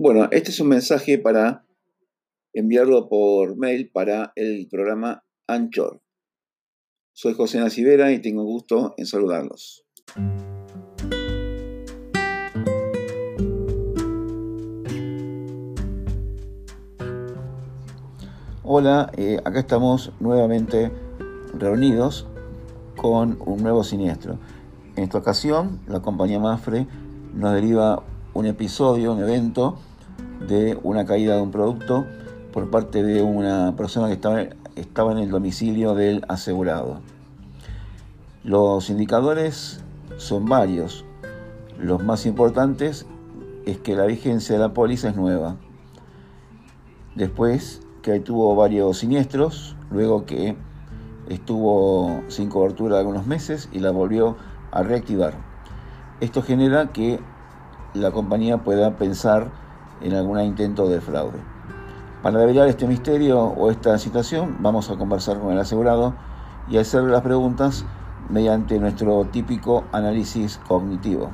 Bueno, este es un mensaje para enviarlo por mail para el programa Anchor. Soy José Nacivera y tengo gusto en saludarlos. Hola, eh, acá estamos nuevamente reunidos con un nuevo siniestro. En esta ocasión, la compañía Mafre nos deriva un episodio, un evento de una caída de un producto por parte de una persona que estaba, estaba en el domicilio del asegurado. Los indicadores son varios. Los más importantes es que la vigencia de la póliza es nueva. Después que tuvo varios siniestros, luego que estuvo sin cobertura algunos meses y la volvió a reactivar. Esto genera que la compañía pueda pensar en algún intento de fraude. Para develar este misterio o esta situación, vamos a conversar con el asegurado y hacerle las preguntas mediante nuestro típico análisis cognitivo.